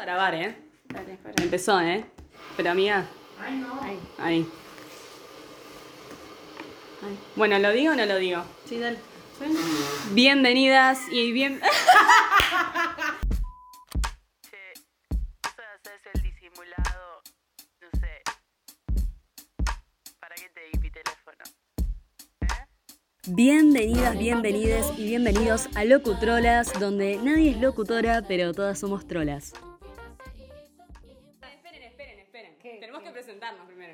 A grabar, ¿eh? Dale. Empezó, ¿eh? Pero amiga, Ay, no. Ay. ahí. Bueno, ¿lo digo o no lo digo? Sí, dale. Bienvenidas y bien... Che, eso de hacerse el disimulado, no sé. ¿Para qué te di mi teléfono? Bienvenidas, bienvenides y bienvenidos a Locutrolas, donde nadie es locutora, pero todas somos trolas.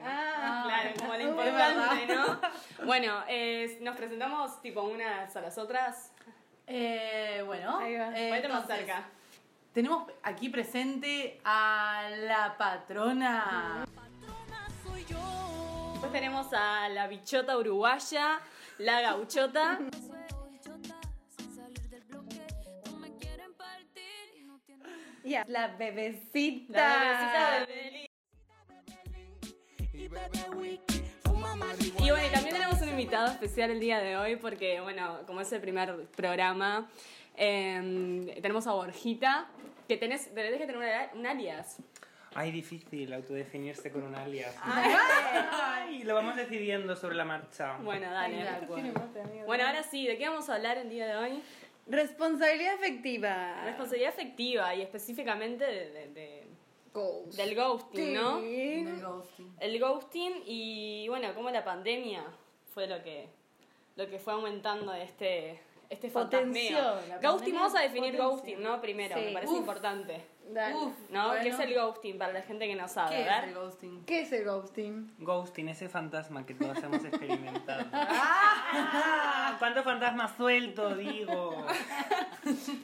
Ah, claro, como lo es importante, ¿no? Bueno, eh, nos presentamos tipo unas a las otras. Eh, bueno, Ahí va. eh, Ponete más entonces, cerca. Tenemos aquí presente a la patrona. Después tenemos a la bichota uruguaya, la gauchota. Y a la bebecita. La bebecita de Beli. Y bueno, también tenemos un invitado especial el día de hoy porque, bueno, como es el primer programa, eh, tenemos a Borjita, que tenés, tenés que tener una- un alias. Ay, difícil autodefinirse con un alias. Ay, lo vamos decidiendo sobre la marcha. Bueno, dale. Ay, Bueno, ahora sí, ¿de qué vamos a hablar el día de hoy? Responsabilidad afectiva. Responsabilidad afectiva y específicamente de- de- de- Ghost. del ghosting, ¿no? Sí. Del ghosting. El ghosting y bueno, como la pandemia fue lo que lo que fue aumentando este este Potenció, fantasmeo. Ghosting, vamos a definir ghosting, ¿no? Primero, Sí. me parece Uf. importante. Dale. Uf, ¿No? bueno. ¿Qué es el ghosting para la gente que no sabe? ¿Qué a es el ghosting? ¿Qué es el ghosting? Ghosting, ese fantasma que todos hemos experimentado. Ah. ¿Cuántos fantasmas suelto, digo?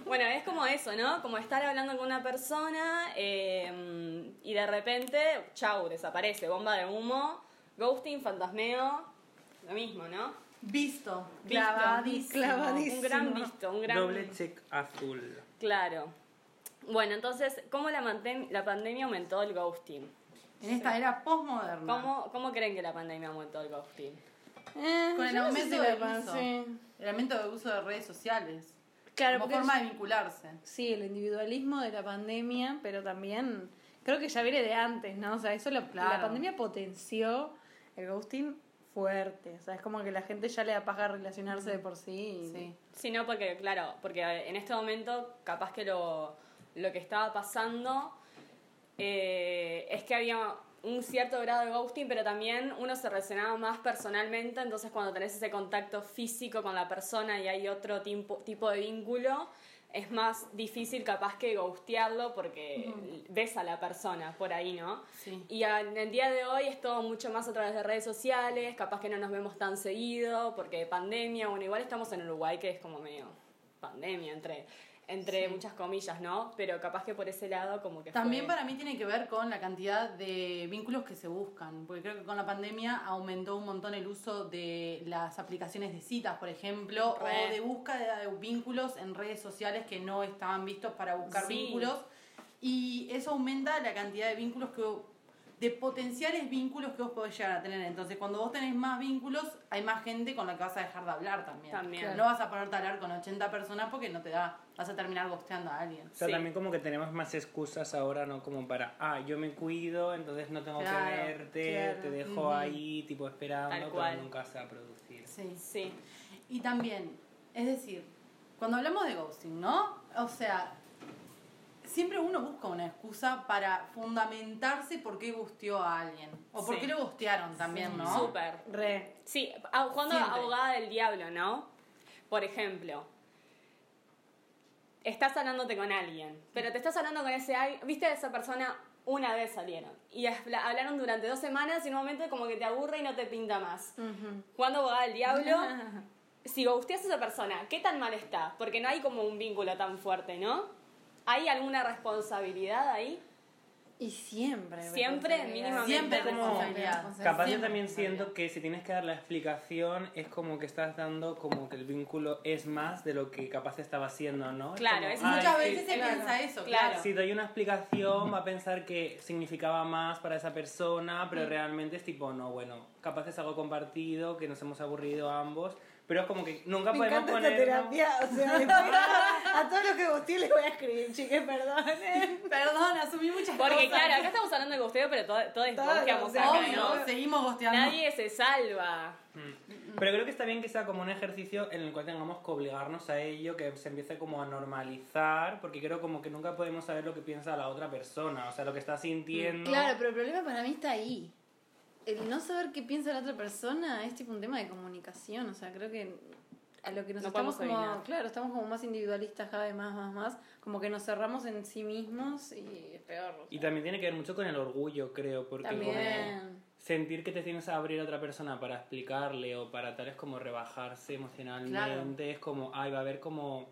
Bueno, es como eso, ¿no? Como estar hablando con una persona eh, y de repente, chau, desaparece, bomba de humo, ghosting, fantasmeo, lo mismo, ¿no? Visto. Visto. Clavadísimo. Clavadísimo. Un gran visto, un gran Doble check azul. Claro. Bueno, entonces, ¿cómo la, la pandemia aumentó el ghosting? En esta era postmoderna. ¿Cómo, ¿Cómo creen que la pandemia aumentó el ghosting? Eh, Con el yo no sé aumento si del uso. El aumento de uso de redes sociales. Claro, como forma es- de vincularse. Sí, el individualismo de la pandemia, pero también creo que ya viene de antes, ¿no? O sea, eso la, Claro. la pandemia potenció el ghosting fuerte. O sea, es como que la gente ya le da paja relacionarse de por sí. y- Sí. Sí, no, porque, claro, porque en este momento capaz que lo, lo que estaba pasando eh, es que había un cierto grado de ghosting, pero también uno se relacionaba más personalmente, entonces cuando tenés ese contacto físico con la persona y hay otro tipo, tipo de vínculo, es más difícil capaz que ghostearlo porque ves a la persona por ahí, ¿no? Sí. Y en el día de hoy es todo mucho más a través de redes sociales, capaz que no nos vemos tan seguido porque de pandemia, bueno, igual estamos en Uruguay que es como medio pandemia entre entre muchas comillas, ¿no? Pero capaz que por ese lado como que También fue- para mí tiene que ver con la cantidad de vínculos que se buscan, porque creo que con la pandemia aumentó un montón el uso de las aplicaciones de citas, por ejemplo, o de búsqueda de vínculos en redes sociales que no estaban vistos para buscar Sí. vínculos, y eso aumenta la cantidad de vínculos que de potenciales vínculos que vos podés llegar a tener. Entonces, cuando vos tenés más vínculos, hay más gente con la que vas a dejar de hablar también. También. Claro. No vas a ponerte a hablar con 80 personas porque no te da, vas a terminar gosteando a alguien. O sea, Sí. también como que tenemos más excusas ahora, ¿no? Como para, ah, yo me cuido, entonces no tengo Claro, que verte, claro. te dejo ahí, tipo, esperando, pero nunca se va a producir. Sí. Sí. Y también, es decir, cuando hablamos de ghosting, ¿no? O sea, siempre uno busca una excusa para fundamentarse por qué gusteó a alguien. O por Sí. qué lo gustearon también, ¿no? Súper. Re. Sí, jugando a Siempre. abogada del diablo, ¿no? Por ejemplo, estás hablándote con alguien, pero te estás hablando con ese alguien, viste a esa persona una vez salieron y habla- hablaron durante dos semanas y en un momento como que te aburre y no te pinta más. Jugando abogada del diablo, si gusteas a esa persona, ¿qué tan mal está? Porque no hay como un vínculo tan fuerte, ¿no? ¿Hay alguna responsabilidad ahí? Y siempre. Siempre, mínimamente. Siempre Como- responsabilidad. Capaz yo Siempre también responsabilidad. siento que si tienes que dar la explicación es como que estás dando como que el vínculo es más de lo que capaz estaba siendo, ¿no? Es Claro, como, es- "Ah, Muchas veces se claro. piensa eso, Claro. claro. Si doy una explicación va a pensar que significaba más para esa persona, Mm. pero realmente es tipo, no, bueno, capaz es algo compartido, que nos hemos aburrido ambos, pero es como que nunca Me podemos encanta poner... esta terapia. O sea, después a todos los que gusté les voy a escribir, chiques, perdonen. Perdona, asumí muchas Porque cosas. claro, acá estamos hablando de gusteo, pero todos todo gosteamos o sea, acá, Obvio, ¿no? seguimos gosteando. Nadie se salva. Mm. Pero creo que está bien que sea como un ejercicio en el cual tengamos que obligarnos a ello, que se empiece como a normalizar, porque creo como que nunca podemos saber lo que piensa la otra persona, o sea, lo que está sintiendo. Claro, pero el problema para mí está ahí. El no saber qué piensa la otra persona es tipo un tema de comunicación. O sea, creo que a lo que nos No estamos como, claro, estamos como más individualistas cada vez más, más, más. Como que nos cerramos en sí mismos y es peor. o Y también tiene que ver mucho con el orgullo, creo, porque como sentir que te tienes a abrir a otra persona para explicarle o para tal es como rebajarse emocionalmente, es como, ay, va a haber como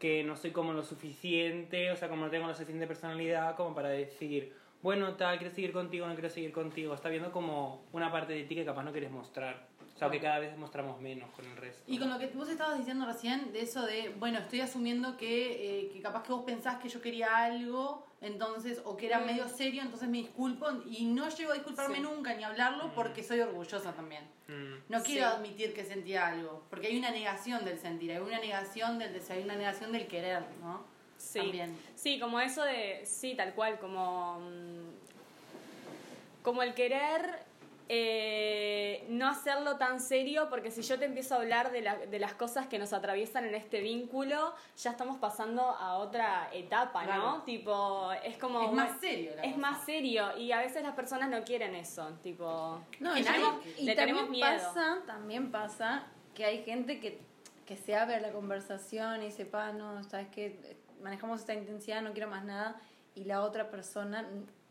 que no soy como lo suficiente, o sea, como no tengo la suficiente personalidad como para decir, bueno, tal, quiero seguir contigo, no quiero seguir contigo. Está viendo como una parte de ti que capaz no quieres mostrar. O sea, que cada vez mostramos menos con el resto. Y con lo que vos estabas diciendo recién, de eso de, bueno, estoy asumiendo que, eh, que capaz que vos pensás que yo quería algo, entonces, o que era medio serio, entonces me disculpo y no llego a disculparme Sí. nunca ni a hablarlo porque soy orgullosa también. Mm. No quiero Sí. admitir que sentía algo, porque hay una negación del sentir, hay una negación del deseo, hay una negación del querer, ¿no? Sí. También. Sí, como eso de. Sí, tal cual, como. mm, Como el querer. eh, no hacerlo tan serio, porque si yo te empiezo a hablar de, la- de las cosas que nos atraviesan en este vínculo, ya estamos pasando a otra etapa, ¿no? Claro. Tipo, es como. Es más serio la Es cosa. más serio, y a veces las personas no quieren eso, tipo. No, y, tenemos- y le tenemos también miedo. pasa, también pasa que hay gente que, que se abre a la conversación y dice, pa, no, sabes que manejamos esta intensidad, no quiero más nada, y la otra persona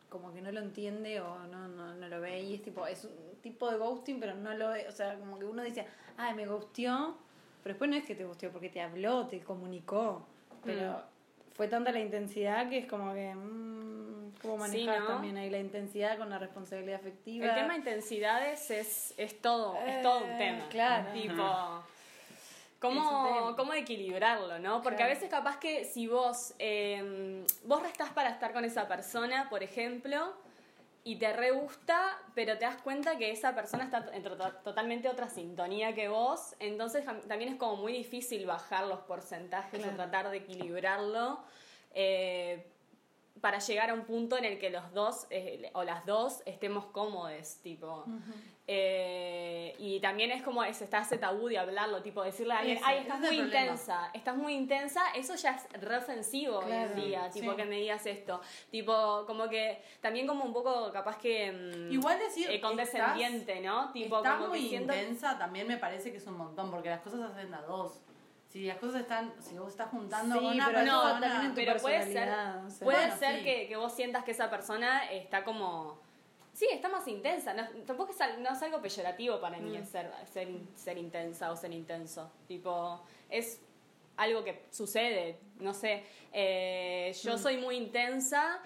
como que no lo entiende o no, no, no lo ve y es tipo, es un tipo de ghosting, pero no lo ve, o sea, como que uno dice, ay, me ghosteó, pero después no es que te ghosteó, porque te habló, te comunicó, pero Mm. fue tanta la intensidad que es como que, mm, ¿cómo Sí, manejar ¿no? también ahí la intensidad con la responsabilidad afectiva? El tema de intensidades es, es todo, es todo un Eh, tema. claro. Tipo, ¿cómo, cómo equilibrarlo, no? Porque Claro. a veces capaz que si vos, eh, vos restás para estar con esa persona, por ejemplo, y te re gusta, pero te das cuenta que esa persona está en to- totalmente otra sintonía que vos, entonces también es como muy difícil bajar los porcentajes Claro. o tratar de equilibrarlo. eh, para llegar a un punto en el que los dos eh, o las dos estemos cómodos, tipo. Eh, y también es como es, está ese tabú de hablarlo, tipo decirle a alguien, Ese, ay, estás es muy problema. intensa, estás muy intensa, eso ya es re ofensivo hoy en Claro, día, tipo sí. que me digas esto. Tipo, como que, también como un poco capaz que mm, Igual decir, eh, condescendiente, ¿no? Tipo, Está como muy que siento- intensa, también me parece que es un montón, porque las cosas se hacen a dos. Si las cosas están, si vos estás juntando Sí, con una pero persona, también en tu pero puede ser, personalidad, o sea. puede Bueno, ser sí. que, que vos sientas que esa persona está como... Sí, está más intensa. No, tampoco es, no es algo peyorativo para mí el ser, ser, ser intensa o ser intenso. Tipo, es algo que sucede. No sé, eh, yo soy muy intensa,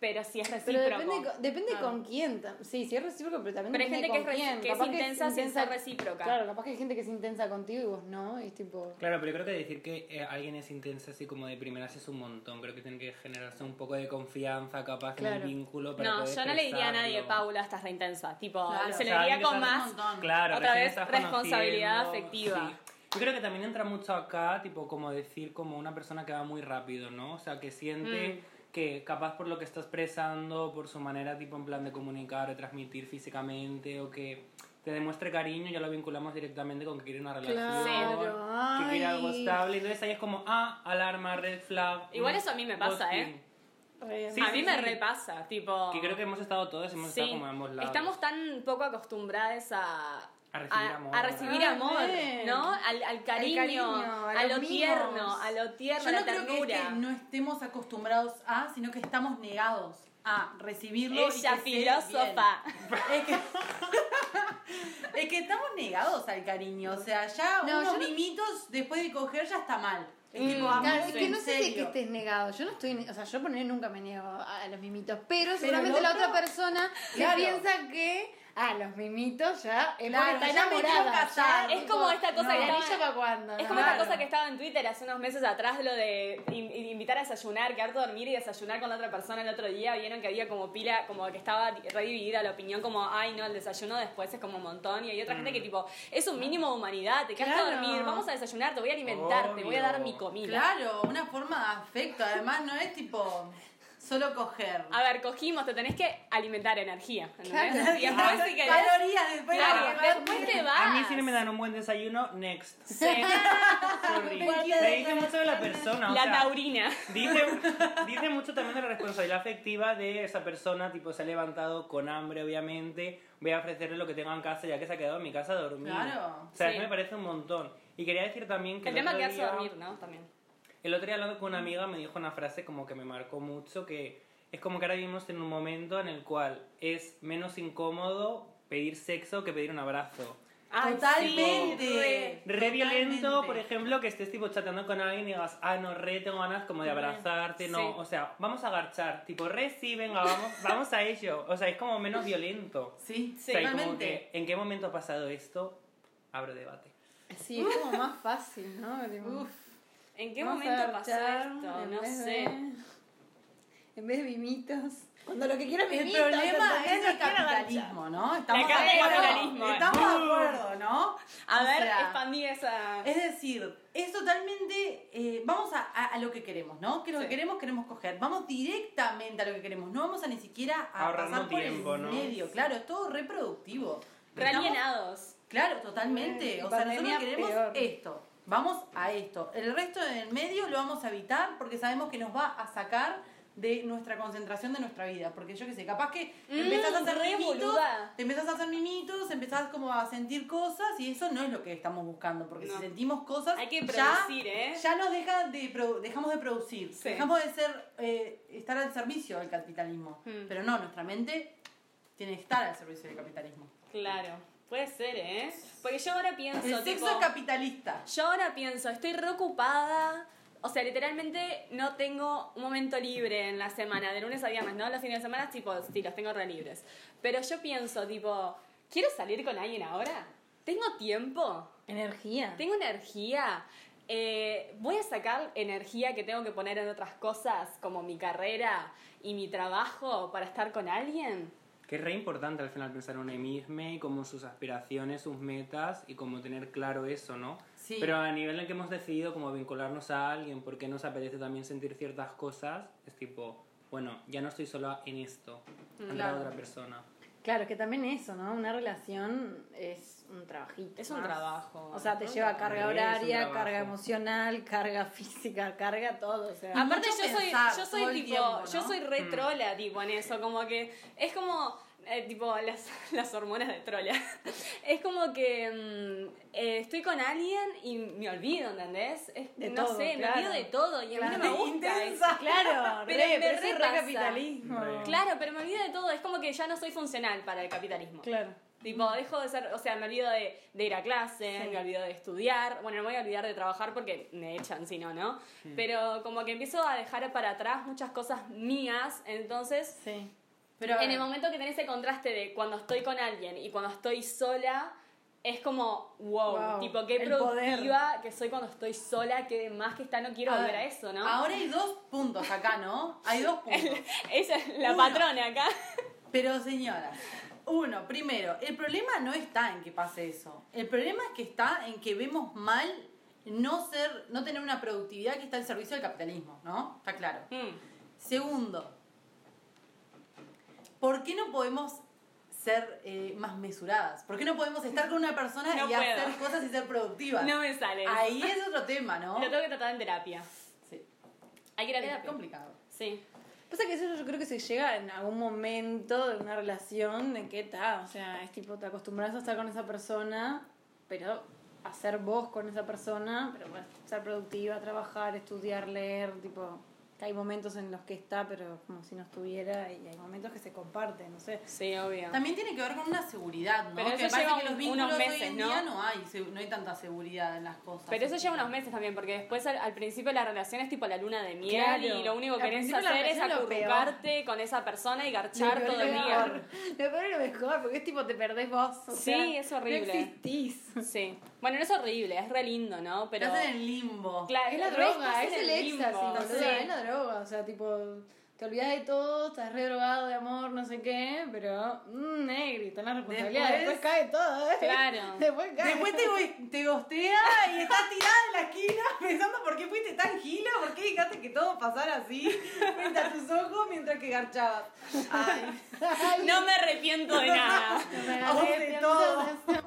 pero si es Pero recíproco. depende, co- depende Claro. con quién. Sí, sí es recíproco, pero también Pero hay depende gente que es con quién. que es intensa sin ser recíproca. Claro, capaz que hay gente que es intensa contigo y vos no. Y es tipo. Claro, pero yo creo que decir que eh, alguien es intensa así como de primeras es un montón. Creo que tiene que generarse un poco de confianza capaz en Claro. el vínculo para No, poder yo no le diría a nadie. Paula, estás re intensa. Tipo, Claro. se le diría que con más... Claro, Otra vez, responsabilidad afectiva. sí. Yo creo que también entra mucho acá, tipo, como decir como una persona que va muy rápido, ¿no? O sea, que siente Mm. Que capaz por lo que está expresando, por su manera, tipo, en plan de comunicar o transmitir físicamente, o que te demuestre cariño, ya lo vinculamos directamente con que quiere una relación, Claro, que quiere algo estable. Entonces ahí es como, ah, alarma, red flag. Igual eso a mí me pasa, ghosting. ¿eh? Sí, a mí sí, me sí. repasa, tipo... Que creo que hemos estado todos, hemos Sí, estado como en ambos lados. estamos tan poco acostumbradas a... A recibir amor. a recibir Ah, amor, bien. ¿no? Al, al cariño, cariño, a, a lo tierno, a lo tierno, Yo a no la creo que es ternura. que no estemos acostumbrados a, sino que estamos negados a recibirlo. y Ella, que sea filósofa. bien. Es que, es que estamos negados al cariño. O sea, ya No, unos no- mimitos después de coger ya está mal. Es Mm, tipo, Claro, es que no sé si es que estés negado. Yo no estoy. O sea, yo poner nunca me niego a, a los mimitos. Pero Pero seguramente la otra persona que Claro. piensa que. Ah, los mimitos ya. Es Claro, porque está enamorada. ya, Es como esta cosa no, que ¿El estaba- para cuándo? Es como esta Claro. cosa que estaba en Twitter hace unos meses atrás, lo de in- in- invitar a desayunar, quedarte a dormir y desayunar con la otra persona el otro día. Vieron que había como pila, como que estaba redividida la opinión, como, ay, no, el desayuno después es como un montón. Y hay otra gente que, tipo, es un mínimo de humanidad, te quedaste a Claro. dormir, vamos a desayunar, te voy a alimentar, te voy a dar mi comida. Claro, una forma de afecto. Además, no es tipo. Solo coger. A ver, cogimos, te tenés que alimentar energía. ¿entendés? Claro. Y después si querés- Calorías después. Claro, de- después te vas. A mí si no me dan un buen desayuno, next. Sí, Sorry. Dice mucho de la persona. o la sea, taurina. Dice, dice mucho también de la responsabilidad afectiva de esa persona, tipo, se ha levantado con hambre, obviamente, voy a ofrecerle lo que tenga en casa ya que se ha quedado en mi casa a dormir. Claro. O sea, Sí. eso me parece un montón. Y quería decir también que El el, tema que hace día- dormir, ¿no? También. El otro día hablando con una amiga me dijo una frase como que me marcó mucho, que es como que ahora vivimos en un momento en el cual es menos incómodo pedir sexo que pedir un abrazo. Ay, Totalmente. sí, re. Re violento, por ejemplo, que estés tipo chateando con alguien y digas, ah, no, re, tengo ganas como de abrazarte, no, Sí. o sea, vamos a agarchar, tipo, re, sí, venga, vamos, vamos a ello, o sea, es como menos violento. Sí, O sea, como que, ¿en qué momento ha pasado esto? Abro debate. Sí, es como más fácil, ¿no? Uf. ¿En qué vamos momento pasó esto? No sé. de- en vez de mimitos. Cuando lo que quiero es El mimitos. problema ¿entendés? es el capitalismo, ¿no? Estamos de capitalismo. Estamos de acuerdo, ¿no? A O ver, sea, expandí esa. Es decir, es totalmente. eh, vamos a, a- a lo que queremos, ¿no? Que lo Sí. que queremos, queremos coger. Vamos directamente a lo que queremos. No vamos a ni siquiera a Ahorrando pasar por tiempo, el ¿no? medio. Claro, es todo reproductivo. Re Estamos- alienados. Claro, totalmente. Bueno, o sea, nosotros queremos peor. esto. Vamos a esto. El resto del medio lo vamos a evitar porque sabemos que nos va a sacar de nuestra concentración de nuestra vida. Porque yo qué sé, capaz que Mm, empezás a hacer mimitos, boluda. te empezás a hacer mimitos, empezás como a sentir cosas y eso no es lo que estamos buscando. Porque No. si sentimos cosas, Hay que ya, ¿eh? ya nos deja de dejamos de producir. Sí. Dejamos de ser, eh, estar al servicio del capitalismo. Mm. Pero no, nuestra mente tiene que estar al servicio del capitalismo. Claro. Puede ser, ¿eh? Porque yo ahora pienso, El sexo tipo, es capitalista. Yo ahora pienso, estoy reocupada. O sea, literalmente no tengo un momento libre en la semana, de lunes a viernes, ¿no? Los fines de semana, tipo, sí, los tengo re libres. Pero yo pienso, tipo, ¿quiero salir con alguien ahora? ¿Tengo tiempo? Energía. ¿Tengo energía? Eh, ¿Voy a sacar energía que tengo que poner en otras cosas, como mi carrera y mi trabajo, para estar con alguien? Que es re importante al final pensar en uno mismo y como sus aspiraciones, sus metas y como tener claro eso, ¿no? Sí. Pero a nivel en que hemos decidido como vincularnos a alguien porque nos apetece también sentir ciertas cosas, es tipo, bueno, ya no estoy sola en esto, en Claro. la otra persona. Claro, que también eso, ¿no? Una relación es un trabajito. Es un más. trabajo. O sea, te lleva carga horaria, carga emocional, carga física, carga todo. O sea, Aparte yo soy, yo soy tipo, tiempo, ¿no? yo soy re trola, tipo, en eso, como que es como eh, tipo las, las hormonas de trola. es como que mm, eh, estoy con alguien y me olvido, ¿entendés? Es- De no todo, sé, claro. me olvido de todo y a mí no me Claro. gusta. Eso. claro, Pero re, me pero es re capitalismo. Re. Claro, pero me olvido de todo, es como que ya no soy funcional para el capitalismo. Claro. Tipo, dejo de ser, o sea, me olvido de, de ir a clase, Sí. me olvido de estudiar. Bueno, no me voy a olvidar de trabajar porque me echan si no, ¿no? Pero como que empiezo a dejar para atrás muchas cosas mías, entonces Sí. Pero, en el momento que tenés ese contraste de cuando estoy con alguien y cuando estoy sola, es como, wow, Wow, tipo, qué productiva que soy cuando estoy sola, que más que está, no quiero a volver ver, a eso, ¿no? Ahora hay dos puntos acá, ¿no? Hay dos puntos. Esa es la Uno. patrona acá. Pero señoras, uno, primero, el problema no está en que pase eso. El problema es que está en que vemos mal no ser, no tener una productividad que está al servicio del capitalismo, ¿no? Está claro. Mm. Segundo, ¿por qué no podemos ser eh, más mesuradas? ¿Por qué no podemos estar con una persona No y puedo. hacer cosas y ser productivas? No me sale. Ahí es otro tema, ¿no? Lo tengo que tratar en terapia. Sí. Hay que ir a Es terapia. complicado. Sí. Pasa que eso yo creo que se llega en algún momento de una relación en que está, o sea, es tipo, te acostumbras a estar con esa persona, pero a ser vos con esa persona, pero bueno, ser productiva, trabajar, estudiar, leer, tipo, que hay momentos en los que está, pero como si no estuviera, y hay momentos que se comparten, no sé. Sí, obvio. También tiene que ver con una seguridad, ¿no? Pero que eso lleva que los vínculos unos hoy meses, en ¿no? día no hay, no hay tanta seguridad en las cosas. Pero eso lleva unos meses también, porque después al, al principio la relación es tipo la luna de miel Claro. y lo único que querés hacer es acurrucarte con esa persona y garchar Lo todo el día. Lo peor es lo mejor, porque es tipo, te perdés vos. o Sí, sea, es horrible. No existís. Sí. Bueno, no es horrible, es re lindo, ¿no? Pero. Estás en el limbo. Claro, Es la droga, es el limbo, éxtasis, boludo, sí. es la droga, o sea, tipo, te olvidas de todo, estás re drogado de amor, no sé qué, pero mmm, negri, está la responsabilidad, Después- después, cae todo, ¿eh? Claro. Después cae. Después te, te gostea y estás tirada en la esquina pensando por qué fuiste tan gila, por qué dejaste que todo pasara así frente a tus ojos mientras que garchabas. Ay, No me arrepiento de nada. Me a vos de arrepiento todo.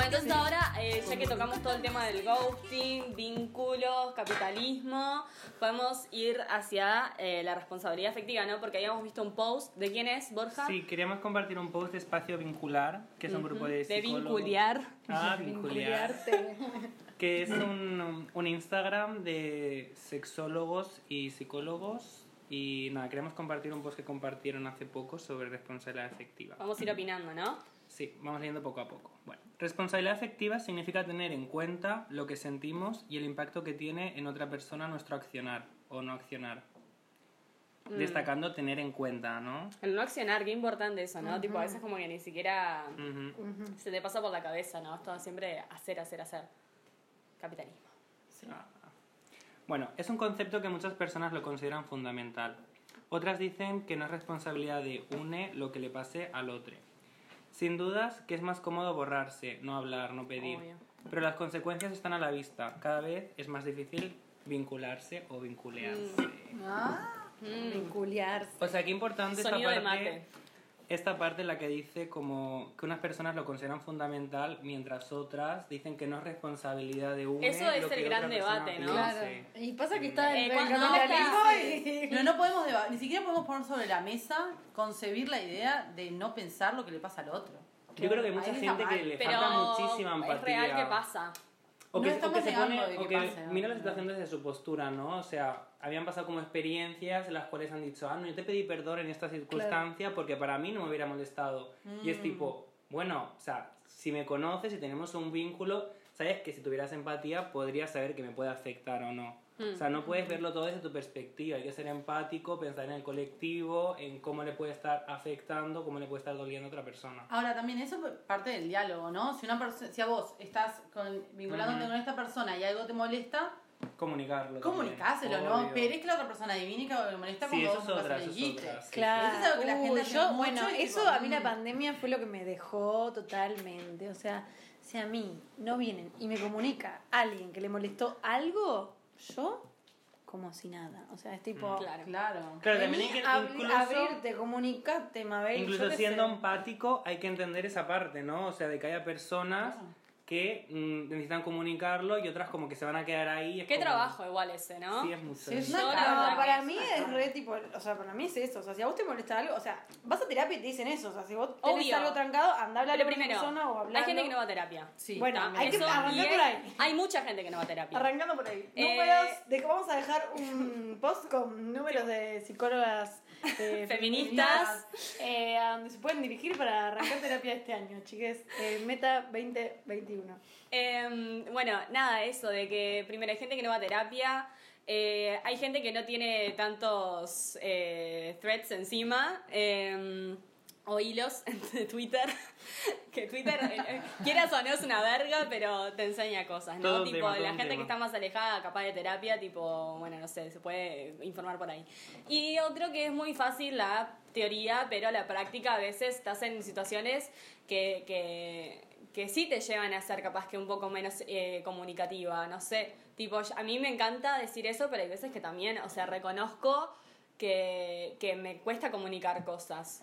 Bueno, entonces ahora, eh, ya que tocamos todo el tema del ghosting, vínculos, capitalismo, podemos ir hacia eh, la responsabilidad afectiva, ¿no? Porque habíamos visto un post, ¿de quién es, Borja? Sí, queríamos compartir un post de Espacio Vincular, que es un grupo de De psicólogos. vinculiar. Ah, vincular. Que es un, un Instagram de sexólogos y psicólogos. Y nada, queremos compartir un post que compartieron hace poco sobre responsabilidad afectiva. Vamos a ir opinando, ¿no? Sí, vamos leyendo poco a poco. Bueno, responsabilidad afectiva significa tener en cuenta lo que sentimos y el impacto que tiene en otra persona nuestro accionar o no accionar. Mm. Destacando tener en cuenta, ¿no? El no accionar, qué importante eso, ¿no? Tipo, a veces como que ni siquiera se te pasa por la cabeza, ¿no? Es todo siempre hacer, hacer, hacer. Capitalismo. Ah. Bueno, es un concepto que muchas personas lo consideran fundamental. Otras dicen que no es responsabilidad de une lo que le pase al otro. Sin dudas que es más cómodo borrarse, no hablar, no pedir. Obvio. Pero las consecuencias están a la vista. Cada vez es más difícil vincularse o vinculearse. Ah, vincularse. O sea, qué importante esta Sonido de parte, mate. Esta parte en la que dice como que unas personas lo consideran fundamental mientras otras dicen que no es responsabilidad de uno. Eso es lo el que gran debate, ¿no? Claro. Y pasa que está Eh, el cuando- capitalismo Sí. y... No, no podemos deba- ni siquiera podemos poner sobre la mesa concebir la idea de no pensar lo que le pasa al otro. Yo creo que hay mucha gente que le Pero falta muchísima empatía. es real que pasa. O No que, o estamos que se pone, de o que que pase, ¿no? mira la situación desde su postura, ¿no? O sea, habían pasado como experiencias en las cuales han dicho, ah, no, yo te pedí perdón en esta circunstancia porque para mí no me hubiera molestado. Y Mm. es tipo, bueno, o sea, si me conoces, si tenemos un vínculo, sabes que si tuvieras empatía podrías saber que me puede afectar o no. O sea, no puedes verlo todo desde tu perspectiva, hay que ser empático, pensar en el colectivo, en cómo le puede estar afectando, cómo le puede estar doliendo a otra persona. Ahora, también eso es parte del diálogo, ¿no? Si, una si a vos estás con, vinculándote Ujú. con esta persona y algo te molesta, Comunicarlo. comunicáselo, ¿no? obvio. Esperés que la otra persona adivine que le molesta Sí, cuando eso vos es otra, lo es dijiste. otra, sí. Claro, Eso es algo que la gente hace yo, mucho bueno, y eso tipo, a mí la mm. pandemia fue lo que me dejó totalmente. O sea, si a mí no vienen y me comunica alguien que le molestó algo, yo como si nada. O sea, es tipo, Claro. Claro. Claro, también hay que abri- incluso, abrirte, comunicarte, Mabel. incluso siendo sé. empático hay que entender esa parte, ¿no? O sea, de que haya personas Claro. Que mm, necesitan comunicarlo y otras como que se van a quedar ahí. es Qué como- trabajo igual ese, ¿no? Sí, es mucho. Sí, es verdad No, para mí es re tipo, o sea, para mí es eso, o sea, si a vos te molesta algo, o sea, vas a terapia y te dicen eso, o sea, si vos tenés Obvio. algo trancado, anda a hablar con primero, persona o hay hablarlo. gente que no va a terapia. Sí. Bueno, También. hay que Eso, arrancar por hay- ahí. Hay mucha gente que no va a terapia. Arrancando por ahí. Eh, Números de vamos a dejar un post con números de psicólogas eh, Feministas. eh, a donde se pueden dirigir para arrancar terapia este año, chiques. Eh, meta 2021. Em, bueno, nada, eso de que primero hay gente que no va a terapia, eh, hay gente que no tiene tantos threads encima. O hilos de Twitter, que Twitter, eh, eh, quieras o no, es una verga, pero te enseña cosas, ¿no? Todo tipo, tema, la gente que tema. está más alejada, capaz de terapia, tipo, bueno, no sé, se puede informar por ahí. Y otro que es muy fácil la teoría, pero la práctica a veces estás en situaciones que, que, que sí te llevan a ser capaz que un poco menos eh, comunicativa, no sé. Tipo, a mí me encanta decir eso, pero hay veces que también, o sea, reconozco que, que me cuesta comunicar cosas.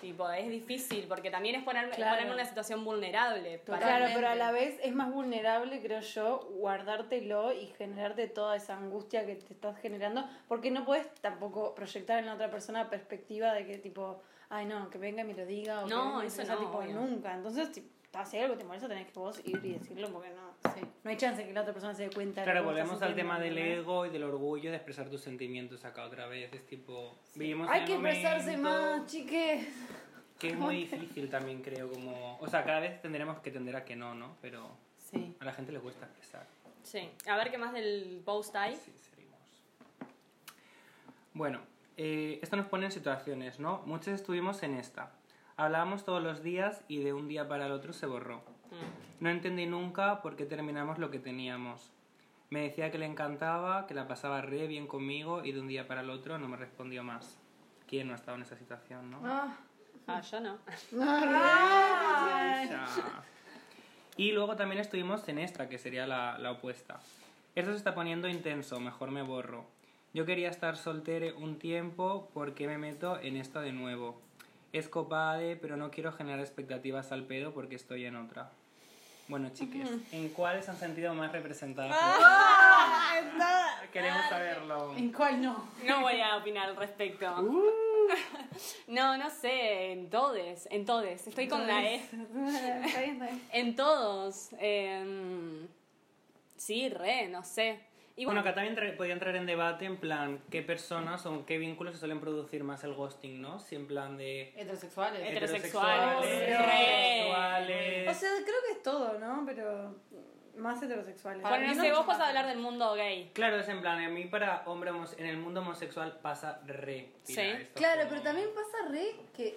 Tipo, es difícil porque también es ponerme, Claro. ponerme en una situación vulnerable. para- Claro, pero a la vez es más vulnerable, creo yo, guardártelo y generarte toda esa angustia que te estás generando, porque no puedes tampoco proyectar en la otra persona perspectiva de que tipo, ay no, que venga y me lo diga, o No, que me eso no, tipo, obvio. nunca. Entonces, si si hay algo que te molesta, tenés que vos ir y decirlo, porque no, Sí. no hay chance que la otra persona se dé cuenta. de Claro, volvemos al tema del ego y del orgullo de expresar tus sentimientos acá otra vez. Es tipo, vivimos Hay en que el expresarse momento, más, chiques. Que es muy difícil también, creo, como... O sea, cada vez tendremos que tender a que no, ¿no? Pero Sí. a la gente le cuesta expresar. Sí. A ver qué más del post hay. Sí, seguimos. Bueno, eh, esto nos pone en situaciones, ¿no? Muchos estuvimos en esta. Hablábamos todos los días y de un día para el otro se borró. Mm. No entendí nunca por qué terminamos lo que teníamos. Me decía que le encantaba, que la pasaba re bien conmigo y de un día para el otro no me respondió más. ¿Quién no ha estado en esa situación, no? Ah, Ah, yo no. Ya. Y luego también estuvimos en esta, que sería la, la opuesta. Esto se está poniendo intenso, mejor me borro. Yo quería estar soltere un tiempo, ¿por qué me meto en esta de nuevo? Es copade, pero no quiero generar expectativas al pedo porque estoy en otra. Bueno, chiques, ¿en cuáles han sentido más representadas? Queremos saberlo. ¿En cuál no? No voy a opinar al respecto. No, no sé, en todes, en todes. Estoy con la E. En todos. em, sí, re, no sé. Y Bueno, bueno, acá también podía entrar en debate en plan qué personas o qué vínculos se suelen producir más el ghosting, ¿no? Si en plan de Heterosexuales. Heterosexuales, heterosexuales. O sea, creo que es todo, ¿no? Pero más heterosexuales. bueno, no sé, vos vas a hablar del mundo gay. Claro, es en plan, a mí para hombre en el mundo homosexual pasa re. Sí. Claro, como- pero también pasa re que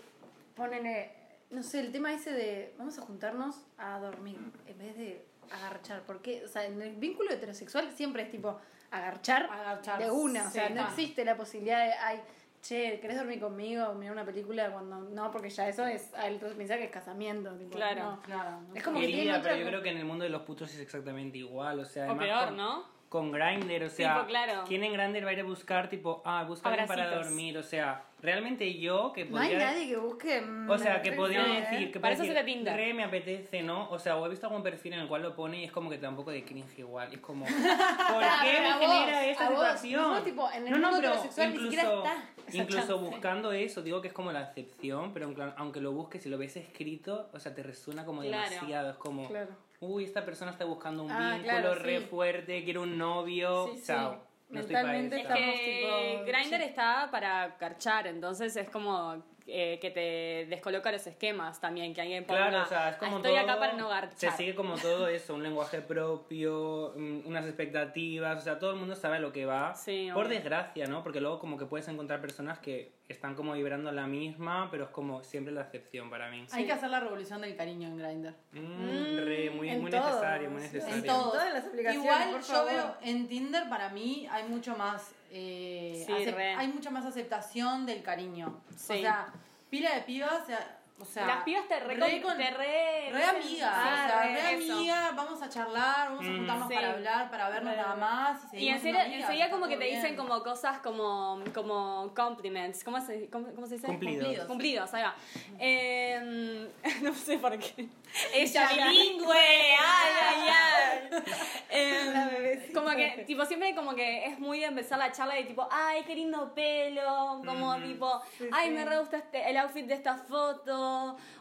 ponen, no sé, el tema ese de vamos a juntarnos a dormir en vez de agarchar. Porque, o sea, en el vínculo heterosexual siempre es tipo agarchar, Agarchar, de una. O sea, no ah. existe la posibilidad de, ay, che, ¿querés dormir conmigo? Mirar una película cuando no, porque ya eso es, el otro piensa que es casamiento. Tipo, Claro. no. Claro. no Es como que pero otra- yo creo que en el mundo de los putos es exactamente igual, o sea, O peor, con, ¿no? Con Grindr, o sea, Tipo, claro. ¿quién en Grindr va a ir a buscar, tipo, ah, busca alguien para dormir? O sea, realmente yo que No hay podría... nadie que busque. mm, O sea, que podría ¿eh? decir que Para eso decir, se te Tinder. re me apetece, ¿no? O sea, o he visto algún perfil en el cual lo pone y es como que te da un poco de cringe igual. Es como, ¿por qué me vos, genera esta a vos, situación? no, tipo, en el no, no, mundo pero incluso, incluso buscando eso, digo que es como la excepción, pero aunque lo busques y lo ves escrito, o sea, te resuena como Claro. demasiado. Es como, Claro. Uy, esta persona está buscando un Ah, vínculo claro, re sí. fuerte, quiere un novio, Sí, sí. chao. No estoy para Mentalmente. Es que tipo- Grindr sí. está para carchar, entonces es como eh, que te descoloca los esquemas también, que alguien ponga, Claro, o sea, es como "Ah, estoy todo, acá para no Se garchar. sigue como todo eso, un lenguaje propio, mm, unas expectativas, o sea, todo el mundo sabe a lo que va. Sí, por obvio. desgracia, ¿no? Porque luego como que puedes encontrar personas que están como vibrando la misma, pero es como siempre la excepción para mí. Hay que hacer la revolución del cariño en Grindr. Mm, re, muy, en muy todos. necesario, muy necesario. En todo. todas las aplicaciones, Igual por yo favor. veo en Tinder para mí hay mucho más eh, Sí, hay mucha más aceptación del cariño. Sí. O sea, pila de pibas, o sea, Las pibas te re, con- te re, Re amigas, Ah, o sea, re re amigas, vamos a charlar, vamos a Mm. juntarnos Sí. para hablar, para vernos nada más. Y, Y en enseguida está como que te dicen como cosas como, como compliments. ¿Cómo se, cómo, cómo se dice? Cumplidos. Cumplidos. Cumplidos, ahí va. Eh, no sé por qué. Ella bilingüe, ay, ay, ay. Eh, como que, tipo, siempre como que es muy de empezar la charla de tipo, ay, qué lindo pelo, como tipo, ay, me re gusta este, el outfit de esta foto,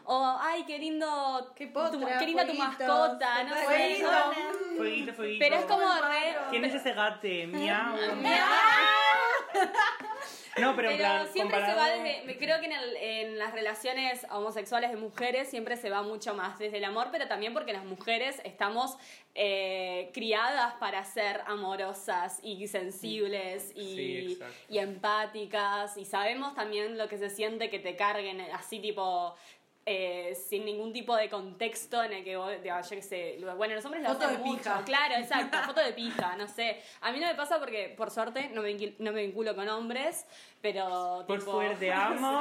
o ay, qué lindo, Qué tu- potra, qué linda tu mascota, no sé. fueguitos. ¿no? Fueguito, fueguito. Pero es como re... ¿Quién es ese gate? Miau. No, pero Pero en plan, siempre se va comparado- desde. me- Creo que en, el- en las relaciones homosexuales de mujeres siempre se va mucho más desde el amor, pero también porque las mujeres estamos eh, criadas para ser amorosas y sensibles y, Sí, y empáticas y sabemos también lo que se siente que te carguen así tipo. Eh, sin ningún tipo de contexto en el que vos, digo, yo qué sé, bueno, los hombres lo Foto hacen de mucho, pija. claro, exacto, foto de pija, no sé. A mí no me pasa porque, por suerte, no me, vincu- no me vinculo con hombres, pero Por tipo, suerte, amo.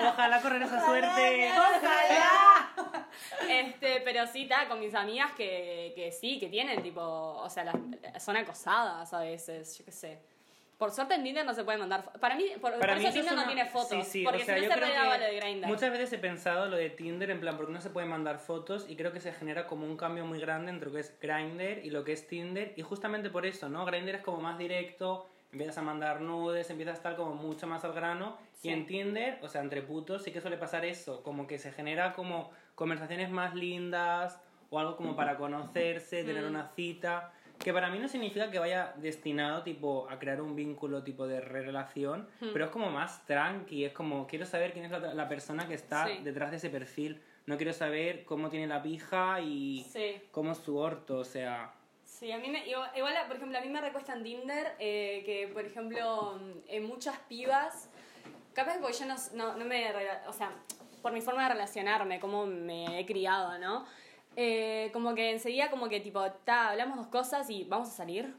Ojalá correr esa suerte. Este, pero sí, está con mis amigas que, que sí, que tienen tipo, o sea, las- son acosadas a veces, yo qué sé. Por suerte en Tinder no se puede mandar. Para mí, por, por Para mí eso eso es Tinder no tiene fotos. Sí, sí, porque o sea, si yo no se regaba lo de Grindr. Muchas veces he pensado lo de Tinder en plan, porque no se puede mandar fotos y creo que se genera como un cambio muy grande entre lo que es Grindr y lo que es Tinder y justamente por eso, ¿no? Grindr es como más directo, empiezas a mandar nudes, empiezas a estar como mucho más al grano Sí. y en Tinder, o sea, entre putos sí que suele pasar eso, como que se genera como conversaciones más lindas o algo como para conocerse, tener Mm. una cita. Que para mí no significa que vaya destinado tipo a crear un vínculo tipo de re- relación, Hmm. pero es como más tranqui, es como quiero saber quién es la, la persona que está Sí. detrás de ese perfil. No quiero saber cómo tiene la pija y Sí. cómo es su orto, o sea, Sí, a mí me, igual, por ejemplo, a mí me recuesta en Tinder eh, que, por ejemplo, en muchas pibas, capaz porque yo no, no, no me, o sea, por mi forma de relacionarme, cómo me he criado, ¿no? Eh, como que enseguida como que tipo, ta, hablamos dos cosas y vamos a salir.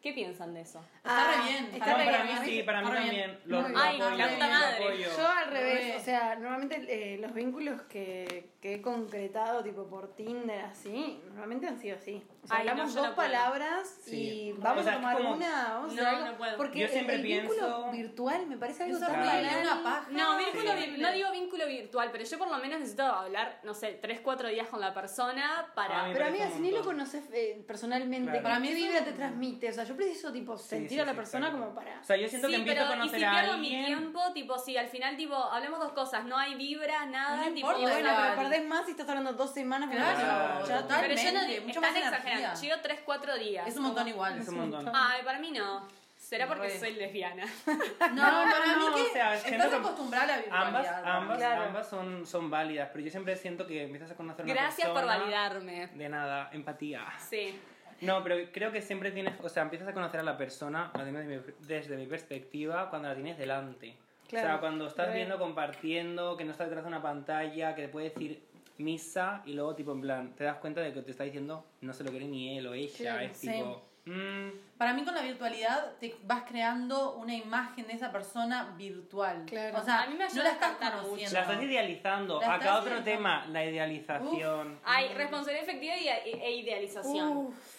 ¿Qué piensan de eso? Está re bien, está No, re para bien. mí sí, para mí Está también. Lo, lo. Ay, apoyo, la puta madre. Yo al revés, Re. o sea, normalmente eh, los vínculos que, que he concretado, tipo por Tinder, así, normalmente han sido así. O sea, Ay, hablamos dos no puedo. palabras Sí. y O vamos sea, a tomar como- una, vamos No, algo. no puedo. Porque Yo siempre el vínculo pienso- virtual me parece algo Es tan horrible, banal. una paja. No, vínculo Sí. vir- no digo vínculo virtual, pero yo por lo menos necesito hablar, no sé, 3, 4 días con la persona para... Me Pero amiga, si ni lo conoces eh, personalmente. ¿para mí vibra te transmite? O sea, yo preciso tipo sentir sí, a la sí, persona como para... O sea, yo siento sí, que empiezo pero a y si conocer a pierdo mi alguien. tiempo, tipo, si al final, tipo, hablemos dos cosas, no hay vibra, nada, No tipo... importa, bueno, Claro. pero perdés más si estás hablando dos semanas Claro, totalmente. Pero yo no mucho están más exagerando, energía. yo 3, 4 días. Es un montón igual. Es un montón. Ay, para mí no. Será porque Re. soy lesbiana. No, mí no, que o sea, estás acostumbrada a la Ambas, virtualidad. ambas, Claro. ambas son, son válidas, pero yo siempre siento que empiezas a conocer a una Gracias por persona- validarme. De nada, empatía. Sí. No, pero creo que siempre tienes, o sea, empiezas a conocer a la persona, menos desde mi, desde mi perspectiva, cuando la tienes delante. O sea, Claro, cuando estás viendo, compartiendo, que no estás detrás de una pantalla, que te puede decir misa y luego tipo en plan, te das cuenta de que te está diciendo no se lo quiere ni él o ella, Claro, es sí. tipo, mm, Para mí con la virtualidad te vas creando una imagen de esa persona virtual. Claro. O sea, A mí me no la estás conociendo. la estás idealizando. La Acá estás otro idealizando. tema, la idealización. Hay responsabilidad efectiva y, e idealización. Uf.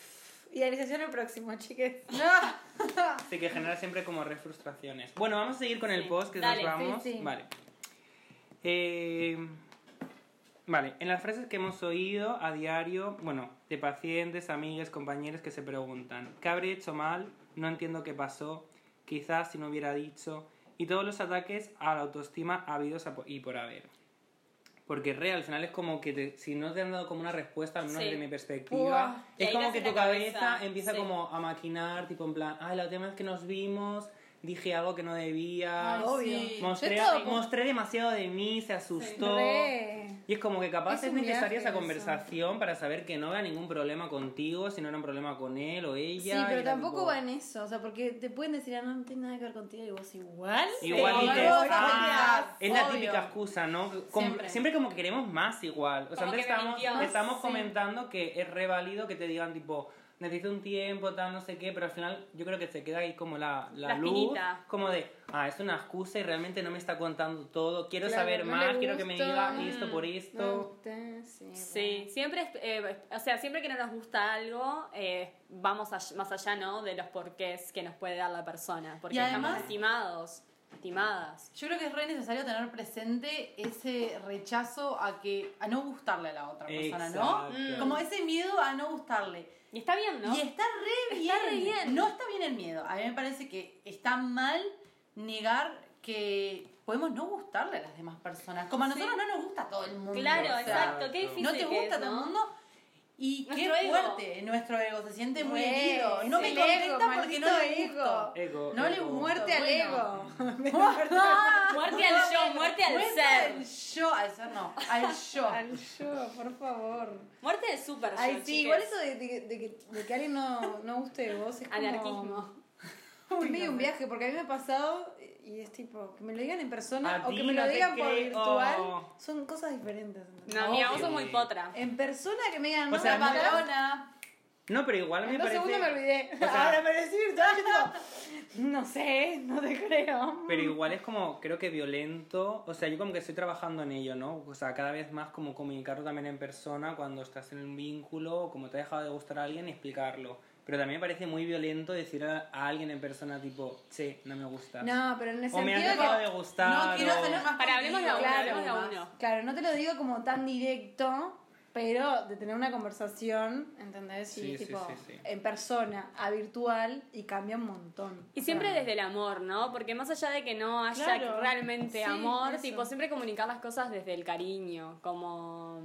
Idealización el próximo, chiques. Así que genera siempre como re frustraciones. Bueno, vamos a seguir con el Sí. post que Dale, nos vamos. sí, sí. Vale. Eh, vale, en las frases que hemos oído a diario, bueno, de pacientes, amigas, compañeros que se preguntan, ¿qué habré hecho mal? No entiendo qué pasó. Quizás si no hubiera dicho. Y todos los ataques a la autoestima habidos y por haber. Porque re, al final es como que te- si no te han dado como una respuesta, al menos Sí. desde mi perspectiva, es como que tu cabeza, cabeza, empieza sí. como a maquinar, tipo en plan, ay, la última vez que nos vimos dije algo que no debía, Ay, Obvio. sí. mostré, mostré demasiado de mí, se asustó. Re. Y es como que capaz Es es, necesaria esa eso. conversación para saber que no vea ningún problema contigo, si no era un problema con él o ella. Sí, y pero era tampoco tipo- va en eso. O sea, porque te pueden decir, ah, no tiene nada que ver contigo y vos igual. Igual Sí, dices, vos ah, es la Obvio. típica excusa, ¿no? Como- Siempre. siempre. como que queremos más igual. O sea, Como antes estamos, estamos Sí. comentando que es re válido que te digan tipo, necesito un tiempo, tal, no sé qué, pero al final yo creo que se queda ahí como la, la, La luz, como de, ah, es una excusa y realmente no me está contando todo, quiero Claro, saber no más, quiero que me diga esto por esto. sí, Sí, siempre, eh, o sea, siempre que no nos gusta algo, eh, vamos a- más allá, ¿no? De los porqués que nos puede dar la persona. Porque Y estamos estimados, estimadas. Yo creo que es re necesario tener presente ese rechazo a que a no gustarle a la otra persona, ¿no? Como ese miedo a no gustarle. Y está bien, ¿no? Y está re bien. Está re bien. No está bien el miedo. A mí me parece que está mal negar que podemos no gustarle a las demás personas. Como a nosotros no nos gusta a todo el mundo. Claro, o sea, exacto. Qué difícil No te gusta es, todo el mundo. Y Nuestro qué ego. fuerte nuestro ego, se siente muy Re, herido. No es me contenta ego, porque no le ego. gusto. Ego, No le. Muerte al Bueno. ego. Muerte al yo, muerte al Muerte ser. al yo, al ser no, al yo. Al yo, por favor. Muerte del super yo, Ay, sí, chiques. igual eso de, de- de que, de que alguien no, no guste de vos es como... Anarquismo. Es medio un viaje, porque a mí me ha pasado y es tipo, que me lo digan en persona A o que me no lo digan por creo. virtual, son cosas diferentes. ¿entendés? No, mira, vos sos muy potra. En persona que me digan, O no, sea, Madonna. No, pero igual a mí En me dos parece... segundos me olvidé. sea- Ahora me decís virtual, yo tipo, no sé, no te creo. Pero igual es como, creo que violento. O sea, yo como que estoy trabajando en ello, ¿no? O sea, cada vez más como comunicarlo también en persona cuando estás en un vínculo, o como te ha dejado de gustar a alguien y explicarlo. Pero también me parece muy violento decir a, a alguien en persona, tipo, che, no me gustas. No, pero en el o me has sentido dejado que... de gustar. No quiero o- tener más Para, hablemos de a uno, contigo, hablemos de a además. uno. Claro, no te lo digo como tan directo, pero de tener una conversación, ¿entendés? Y Sí, sí, tipo, sí, sí. en persona a virtual y cambia un montón. Y siempre desde el amor, ¿no? Porque más allá de que no haya Claro. realmente Sí, amor, eso. tipo, siempre comunicar las cosas desde el cariño, como...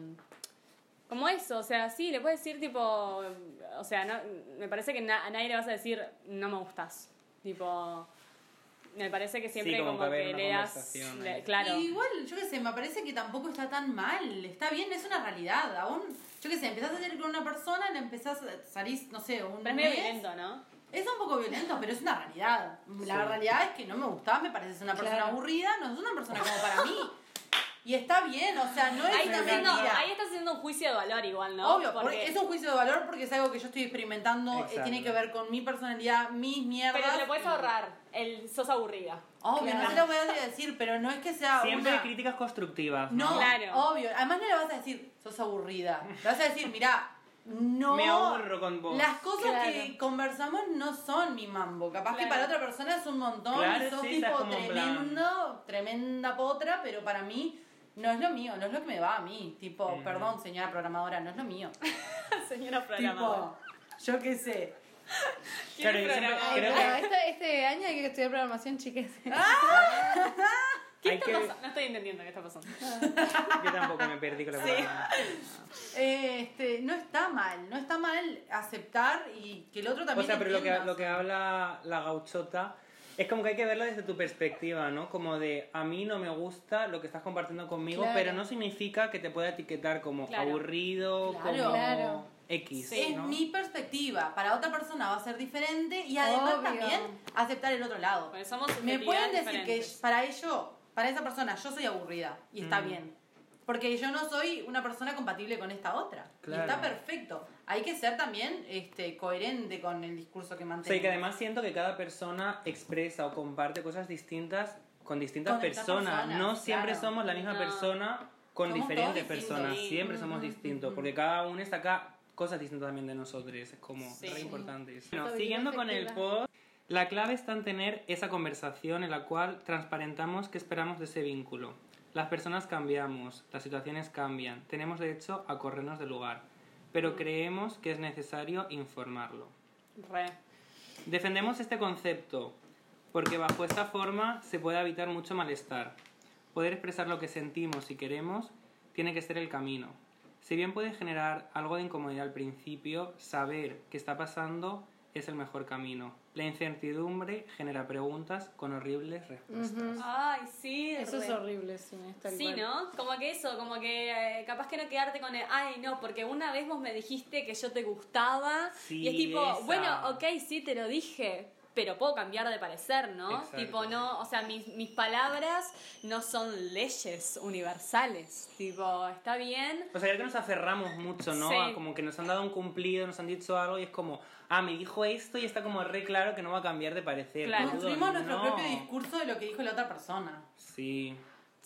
Como eso, o sea, sí, le puedes decir tipo, o sea, no, me parece que na- a nadie le vas a decir, no me gustas. Tipo, me parece que siempre como como, que le das, le- claro. Y igual, yo qué sé, me parece que tampoco está tan mal. Está bien, es una realidad. Aún, yo qué sé, empezás a salir con una persona, le empezás a salir, no sé, un Pero es medio violento, ¿no? Es un poco violento, pero es una realidad. La Sí. realidad es que no me gustaba, me parece una persona Claro. aburrida, no es una persona como para mí. Y está bien, o sea, no es Ahí una estás, haciendo, mentira. ahí estás haciendo un juicio de valor igual, ¿no? Obvio, porque es un juicio de valor porque es algo que yo estoy experimentando, eh, tiene que ver con mi personalidad, mis mierdas. Pero te lo puedes y- ahorrar. El sos aburrida. Obvio, no se lo voy a decir, pero no es que sea Siempre una... críticas constructivas. No, No, Claro. obvio. Además no le vas a decir, sos aburrida. Le vas a decir, mira, no... Me aburro con vos. Las cosas Claro. que conversamos no son mi mambo. Capaz que para otra persona es un montón Claro, y sos sí, tipo tremendo, tremenda potra, pero para mí no es lo mío, no es lo que me va a mí. Tipo, perdón, señora programadora, no es lo mío. Señora tipo, yo qué sé. Claro, yo siempre programador? creo Pero que este, este año hay que estudiar programación, chicas. ¿Qué hay está que... pasando? No estoy entendiendo qué está pasando. Yo tampoco me perdí con la palabra. Este, no está mal, no está mal aceptar y que el otro O también sea, pero lo que, lo que habla la gauchota es como que hay que verlo desde tu perspectiva, ¿no? Como de, a mí no me gusta lo que estás compartiendo conmigo, Claro. pero no significa que te pueda etiquetar como Claro. aburrido, Claro. como Claro. X, es ¿no? mi perspectiva, para otra persona va a ser diferente y además Obvio. también aceptar el otro lado. Porque somos Me pueden decir subjetividades que diferentes. para ello, para esa persona, yo soy aburrida y está Mm. bien. Porque yo no soy una persona compatible con esta otra. Claro. Y está perfecto. Hay que ser también este, coherente con el discurso que O mantenemos. sea, que además siento que cada persona expresa o comparte cosas distintas con distintas Con personas. personas, No siempre claro. somos la misma No. persona con Somos diferentes personas. Sí. Siempre somos distintos, porque cada uno saca cosas distintas también de nosotros. Es como Sí. re importante. eso. Bueno, siguiendo con el post, la clave está en tener esa conversación en la cual transparentamos qué esperamos de ese vínculo. Las personas cambiamos, las situaciones cambian, tenemos derecho a corrernos del lugar, pero creemos que es necesario informarlo. Re. Defendemos este concepto porque bajo esta forma se puede evitar mucho malestar. Poder expresar lo que sentimos y queremos tiene que ser el camino. Si bien puede generar algo de incomodidad al principio, saber qué está pasando es el mejor camino. La incertidumbre genera preguntas con horribles respuestas. Ay, sí. Eso es re. horrible, sí. es tal Sí, cual. ¿no? Como que eso, como que eh, capaz que no quedarte con el, ay, no, porque una vez vos me dijiste que yo te gustaba. Sí, y es tipo, esa. bueno, ok, sí, te lo dije, pero puedo cambiar de parecer, ¿no? Exacto. Tipo, no, o sea, mis, mis palabras no son leyes universales. Tipo, está bien. O sea, creo que nos aferramos mucho, ¿no? Sí. A como que nos han dado un cumplido, nos han dicho algo y es como, ah, me dijo esto y está como re claro que no va a cambiar de parecer. Claro. Construimos nuestro no. propio discurso de lo que dijo la otra persona. Sí.